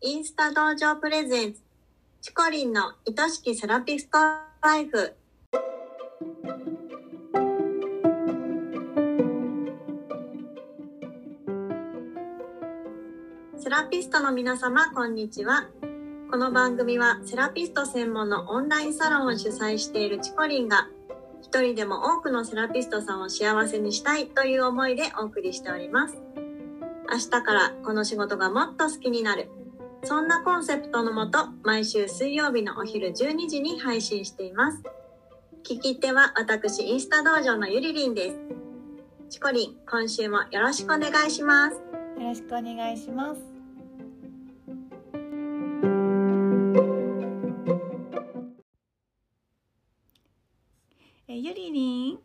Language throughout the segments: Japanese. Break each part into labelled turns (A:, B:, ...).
A: インスタ道場プレゼンツ。チコリンの愛しきセラピストライフ。セラピストの皆様こんにちは。この番組はセラピスト専門のオンラインサロンを主催しているチコリンが一人でも多くのセラピストさんを幸せにしたいという思いでお送りしております。明日からこの仕事がもっと好きになる。そんなコンセプトのもと毎週水曜日のお昼12時に配信しています。聞き手は私インスタ道場のゆりりんです。チコリン今週もよろしくお願いします。
B: よろしくお願いします。えゆりりん、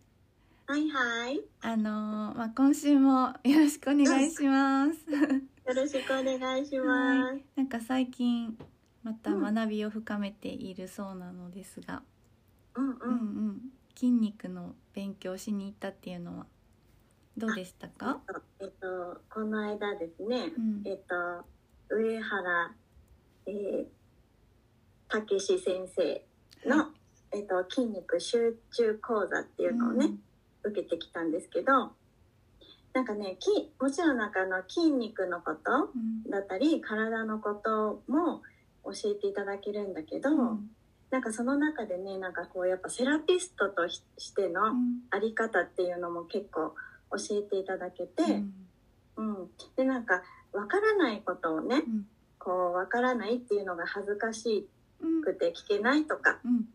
A: はいはい。
B: あのーまあ今週もよろしくお願いします。
A: よろしくお願いします、
B: はい、なんか最近また学びを深めているそうなのですが、
A: うん
B: うん。うん、筋肉の勉強しに行ったっていうのはどうでしたか？
A: えっとこの間ですね、
B: うん。
A: えっと上原えーたけし先生の、
B: は
A: えっと筋肉集中講座っていうのをね、受けてきたんですけどなんかねきもちろんなんかあの筋肉のこと
B: うん。
A: だったり体のことも教えていただけるんだけど、
B: うん。
A: なんかその中でねなんかこうやっぱセラピストとししての
B: うん。
A: あり方っていうのも結構教えていただけて、
B: うん。
A: うん。でなんかわからないことをね
B: うん。
A: こうわからないっていうのが恥ずかし
B: うん。
A: くて聞けないとか
B: うん。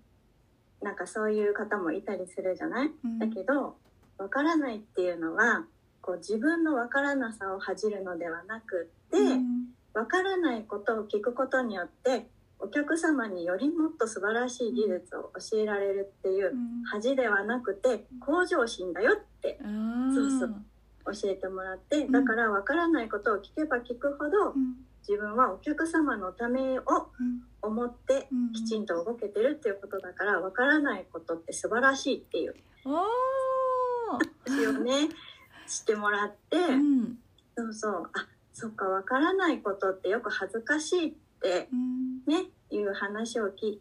A: なんかそういう方もいたりするじゃない？
B: うん。
A: だけどわからないっていうのはこう自分のわからなさを恥じるのではなくって、
B: うん。
A: わからないことを聞くことによってお客様によりもっと素晴らしい技術を教えられるっていう
B: うん。
A: 恥ではなくて向上心だよってそうそう教えてもらって
B: ん。
A: だからわからないことを聞けば聞くほど
B: うん。
A: 自分はお客様のためを
B: うん。
A: 思って
B: うん。
A: きちんと動けてるっていうことだからわからないことって素晴らしいっていう。
B: おー。
A: 話をねしてもらって
B: うん
A: そうそうあそっかわからないことってよく恥ずかしいって
B: うん。
A: ねいう話をき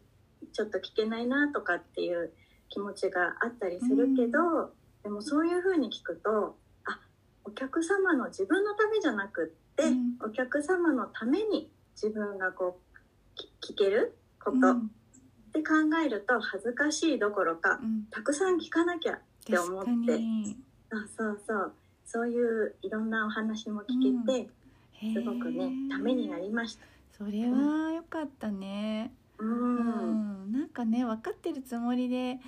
A: ちょっと聞けないなとかっていう気持ちがあったりするけど、でもそういうふうに聞くとあお客様の自分のためじゃなくって、
B: うん。
A: お客様のために自分がこうき聞けること
B: うん。
A: って考えると恥ずかしいどころか
B: うん。
A: たくさん聞かなきゃって思ってそうそうそう。そういういろんなお話も聞けて、
B: へー。
A: すごくねためになりました。
B: それは良かったね。
A: う
B: うん。んなんかね分かってるつもりで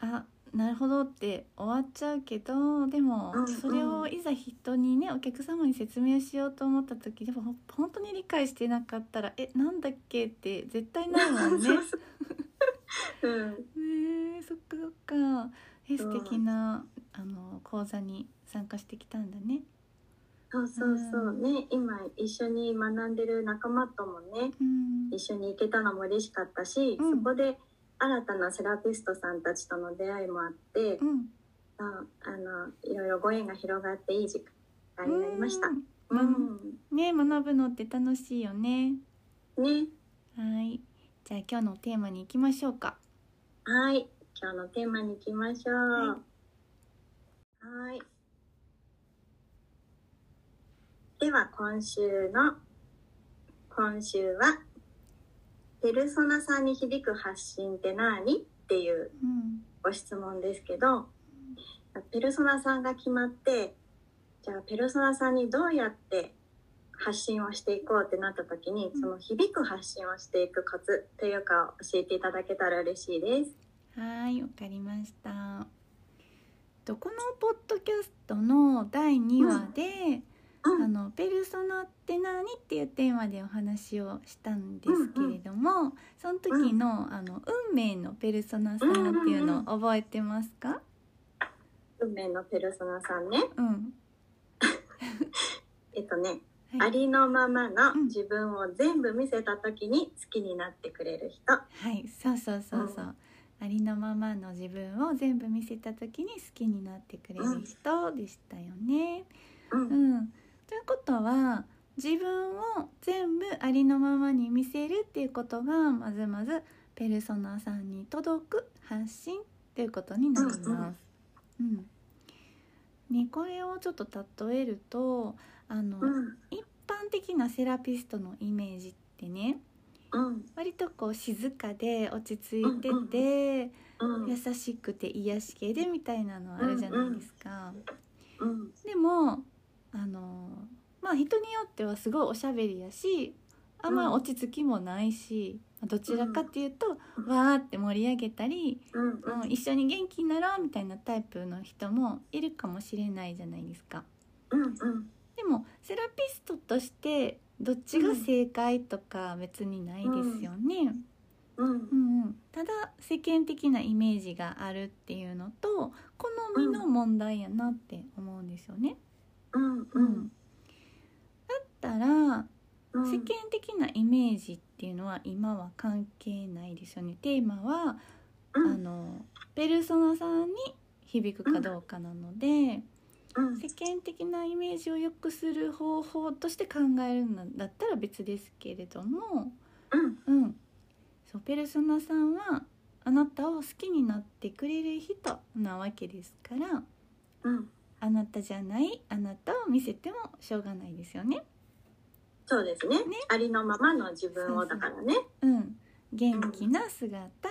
B: あなるほどって終わっちゃうけどでも
A: うんうん。
B: それをいざ人にねお客様に説明しようと思った時でもほ本当に理解してなかったら「えなんだっけ?」って絶対なるもんね。
A: ん。
B: ねえそっかそっか。え素敵なあの講座に参加してきたんだね。
A: そうそうそうね。今一緒に学んでる仲間ともね
B: うん。
A: 一緒に行けたのも嬉しかったし、
B: うん。
A: そこで新たなセラピストさんたちとの出会いもあって、
B: うん。
A: ああのいろいろご縁が広がっていい時間になりました。
B: う
A: うん。ん、
B: ね学ぶのって楽しいよね。
A: ね。
B: はい。じゃあ今日のテーマに行きましょうか。
A: はい。今日のテーマに行きましょう。
B: は
A: はいでは今週の今週は「ペルソナさんに響く発信って何?」っていう
B: うん
A: ご質問ですけどペルソナさんが決まってじゃあペルソナさんにどうやって発信をしていこうってなった時に
B: うん
A: その響く発信をしていくコツというかを教えていただけたら嬉しいです。
B: はいわかりました。とこのポッドキャストの第2話で、
A: うん。
B: あの「ペルソナって何?」っていうテーマでお話をしたんですけれども、その時の,、あの運命のペルソナさんっていうのを覚えてますか、
A: 運命のペルソナさんね。
B: うん。
A: えっとね、
B: はい。
A: ありのままの
B: うん。
A: 自分を全部見せた時に好きになってくれる人、
B: はい、そうそうそうそう、
A: うん
B: ありのままの自分を全部見せた時に好きになってくれる人でしたよね。
A: うん。
B: うん、ということは自分を全部ありのままに見せるっていうことがまずまずペルソナさんに届く発信っていうことになります。うんね、これをちょっと例えるとあの、
A: うん。
B: 一般的なセラピストのイメージってね
A: うん。
B: 割とこう静かで落ち着いてて、
A: うん
B: 優しくて癒し系でみたいなのあるじゃないですか。
A: うん
B: でもあのまあ人によってはすごいおしゃべりやしあんまり落ち着きもないし、どちらかっていうと、わーって盛り上げたり、
A: うん
B: うん、一緒に元気になろうみたいなタイプの人もいるかもしれないじゃないですか。
A: うんうん。
B: でもセラピストとしてどっちが正解とか別にないですよね。
A: うん
B: うん。うん、ただ世間的なイメージがあるっていうのと好みの問題やなって思うんですよね。
A: うん
B: う
A: うんん。
B: だったら
A: うん。
B: 世間的なイメージっていうのは今は関係ないですよね。テーマは、
A: うん。
B: あのペルソナさんに響くかどうかなので、
A: うん
B: 世間的なイメージを良くする方法として考えるんだったら別ですけれども、
A: うん。
B: うん、そうペルソナさんはあなたを好きになってくれる人なわけですから
A: うん。
B: あなたじゃないあなたを見せてもしょうがないですよね。
A: そうですね。
B: ね。
A: ありのままの自分をだからね。
B: うん、元気な姿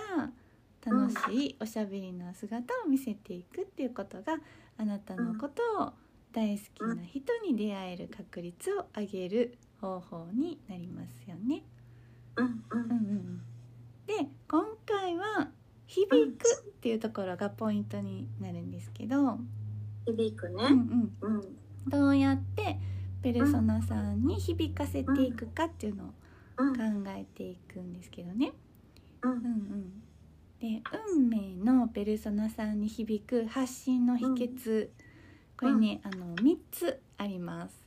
B: 楽しいおしゃべりな姿を見せていくっていうことがあなたのことを大好きな人に出会える確率を上げる方法になりますよね。
A: うんう
B: うんで今回は「響く」っていうところがポイントになるんですけど、
A: 響くね。
B: うんうん、
A: うん。
B: どうやってペルソナさんに響かせていくかっていうのを
A: うん。
B: 考えていくんですけどね。
A: うん。
B: うんうん、で運命のペルソナさんに響く発信の秘訣、これね、あの3つあります。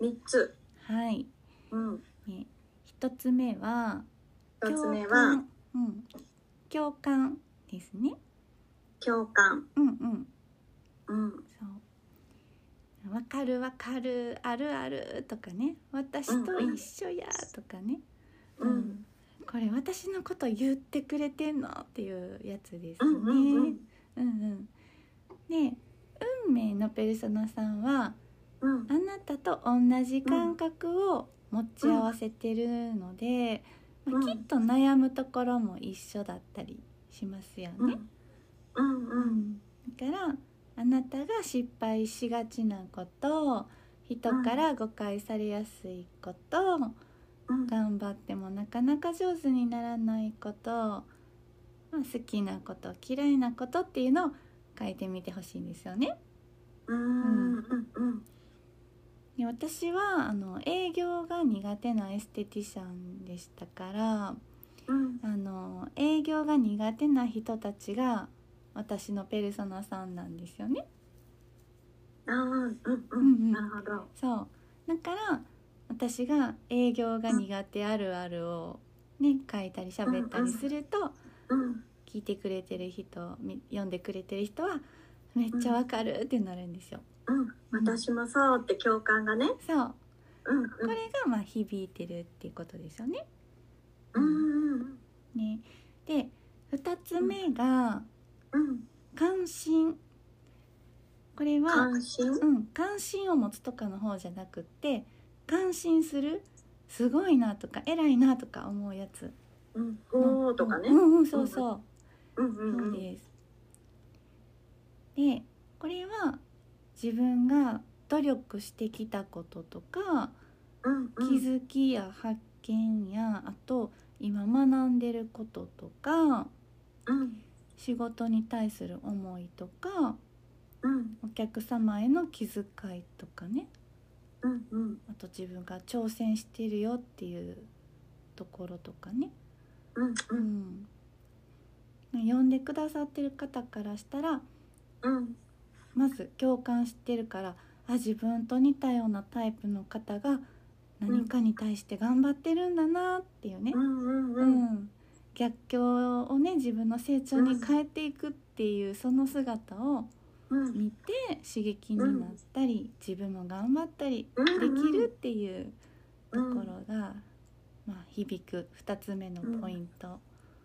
A: 三つ。
B: はい、
A: うん。
B: ね、1つ目は
A: 一つ目は？
B: 共感。うん、共感ですね。
A: 共感。
B: うんうん、
A: うん。
B: そう。わかるわかるあるあるとかね。私と一緒やとかね、
A: うん
B: これ私のこと言ってくれてんのっていうやつですね。
A: うんうんうん。
B: うんうん、で運命のペルソナさんは
A: うん。
B: あなたと同じ感覚を持ち合わせてるので、まあ
A: うん
B: きっと悩むところも一緒だったりしますよね。
A: うん。
B: だからあなたが失敗しがちなこと人から誤解されやすいこと、
A: うん
B: 頑張ってもなかなか上手にならないこと、まあ、好きなこと嫌いなことっていうのを書いてみてほしいんですよね。
A: うん
B: で私はあの営業が苦手なエステティシャンでしたから
A: うん。
B: あの営業が苦手な人たちが私のペルソナさんなんですよね。
A: あーうんう
B: うんうん
A: ん。なるほど。
B: そう。だから私が営業が苦手あるあるをね書いたり喋ったりすると、
A: うん
B: 聞いてくれてる人み読んでくれてる人はめっちゃわかるってなるんですよ。
A: うん私もそうって共感がね。
B: そう。
A: うん
B: これがまあ響いてるっていうことですよね。
A: うんうん
B: ね。で2つ目が
A: うん。
B: 関心。これは、
A: 関心？
B: うん、関心を持つとかの方じゃなくって感心するすごいなとか偉いなとか思うやつ。
A: うん。おーとかね。
B: うん。うん、そうそう。
A: うんうん
B: です。でこれは自分が努力してきたこととか、
A: うん。
B: 気づきや発見やあと今学んでることとか
A: うん。
B: 仕事に対する思いとか
A: うん。
B: お客様への気遣いとかね
A: うんうん。
B: あと自分が挑戦してるよっていうところとかね、
A: うんう
B: うん。ん、読んでくださってる方からしたら
A: うん。
B: まず共感してるからあ自分と似たようなタイプの方が何かに対して頑張ってるんだなっていうね。
A: う、んうん
B: う
A: うん。
B: ん逆境をね自分の成長に変えていくっていうその姿を
A: うん
B: 見て刺激になったり自分も頑張ったり
A: うん
B: できるっていうところが、まあ、響く2つ目のポイント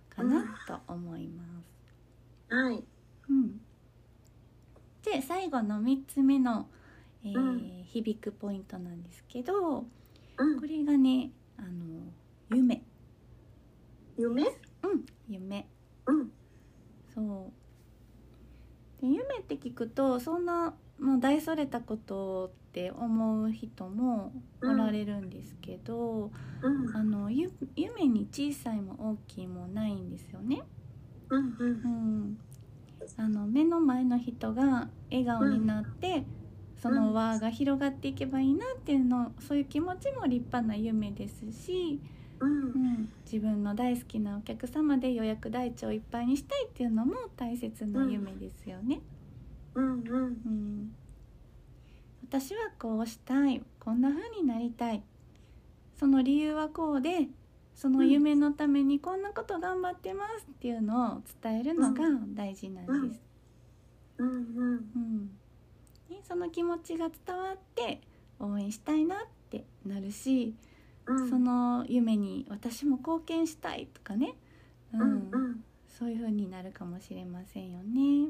B: かなと思います。
A: はい。
B: うん、で最後の3つ目の、えー
A: うん。
B: 響くポイントなんですけどこ
A: うん。
B: れがねあの夢、
A: 夢？
B: うん、夢。
A: うん。
B: そう。で夢って聞くとそんな、まあ、大それたことって思う人もおられるんですけど、
A: うん。
B: あのゆ夢に小さいも大きいもないんですよね。
A: うん。うん
B: う。ん、あの目の前の人が笑顔になって、その輪が広がっていけばいいなっていうのそういう気持ちも立派な夢ですし、
A: う。
B: ん、自分の大好きなお客様で予約台帳いっぱいにしたいっていうのも大切な夢ですよね。
A: うん。うん。
B: 私はこうしたいこんな風になりたいその理由はこうでその夢のためにこんなこと頑張ってますっていうのを伝えるのが大事なんです。
A: うん。
B: うんね、その気持ちが伝わって応援したいなってなるし、その夢に私も貢献したいとかね、うん。
A: うん。うん。
B: そういう風になるかもしれませんよね。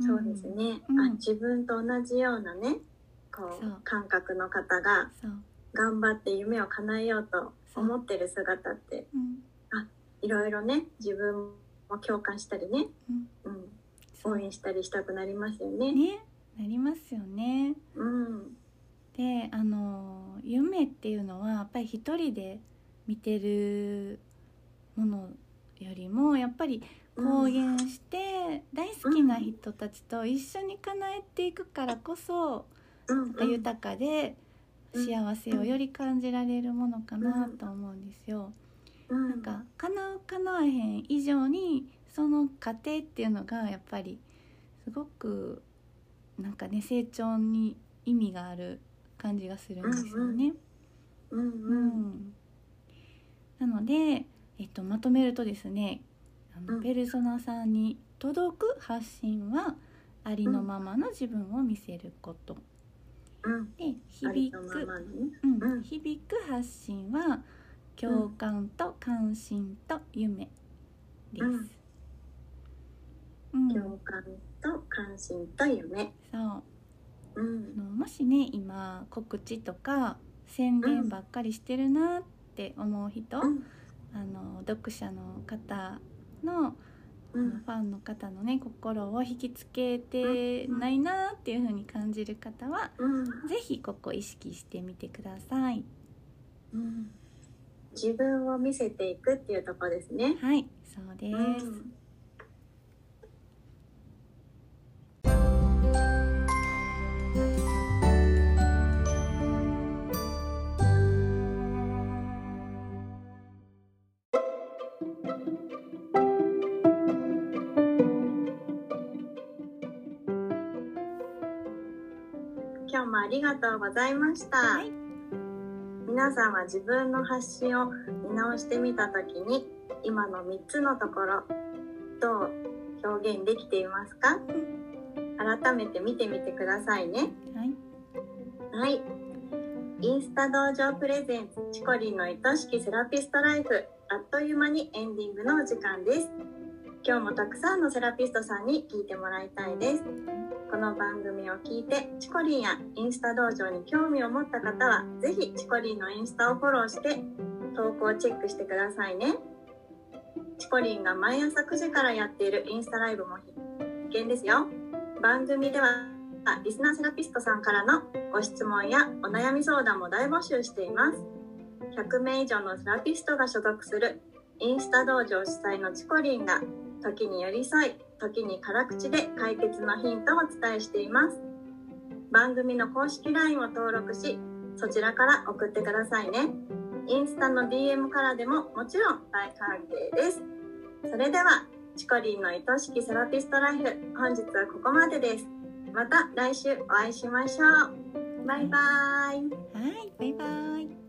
A: そうですね、
B: うん。
A: あ自分と同じようなねこ
B: そう。
A: う感覚の方が頑張って夢を叶えようと思ってる姿って
B: うん。
A: いろいろね自分も共感したりね、
B: うん、
A: 応援したりしたくなりますよね。
B: ね。なりますよね。
A: うん
B: であの夢っていうのはやっぱり一人で見てるものよりもやっぱり公言して大好きな人たちと一緒に叶えていくからこそ
A: う
B: 豊かで幸せをより感じられるものかなと思うんですよ。
A: うん
B: なんか叶う叶わへん以上にその過程っていうのがやっぱりすごくなんかね成長に意味がある感じがするんですよね。
A: うん
B: う
A: うん
B: ん。なので、えっと、まとめるとですねあの、
A: うん。
B: ペルソナさんに届く発信はありのままの自分を見せること、
A: うん。
B: で響く、
A: のまま
B: うん。
A: うん。
B: 響く発信は共感と関心と夢です。
A: うん。
B: うん。
A: 共感と関心と夢。
B: そう
A: うん。
B: あのもしね今告知とか宣伝ばっかりしてるなって思う人、
A: うん。
B: あの読者の方の,、
A: うん。
B: ファンの方のね心を引きつけてないなっていう風に感じる方は、
A: うん。
B: ぜひここ意識してみてください。
A: うん。自分を見せていくっていうところですね。
B: はいそうです、
A: うん今日もありがとうございました。
B: はい。
A: 皆さんは自分の発信を見直してみた時に今の3つのところどう表現できていますか？改めて見てみてくださいね。
B: はい。
A: はい。インスタ道場プレゼンツチコリンの愛しきセラピストライフあっという間にエンディングのお時間です。今日もたくさんのセラピストさんに聞いてもらいたいですこの番組を聞いてチコリンやインスタ道場に興味を持った方はぜひチコリンのインスタをフォローして投稿をチェックしてくださいね。チコリンが毎朝9時からやっているインスタライブも必見ですよ。番組ではリスナーセラピストさんからのご質問やお悩み相談も大募集しています。100名以上のセラピストが所属するインスタ道場主催のチコリンが時に寄り添い時に辛口で解決のヒントをお伝えしています。番組の公式 LINE を登録しそちらから送ってくださいね。インスタの DM からでももちろん大歓迎です。それではチコリンの愛しきセラピストライフ本日はここまでです。また来週お会いしましょう。バイバイ。
B: はいバイバイ。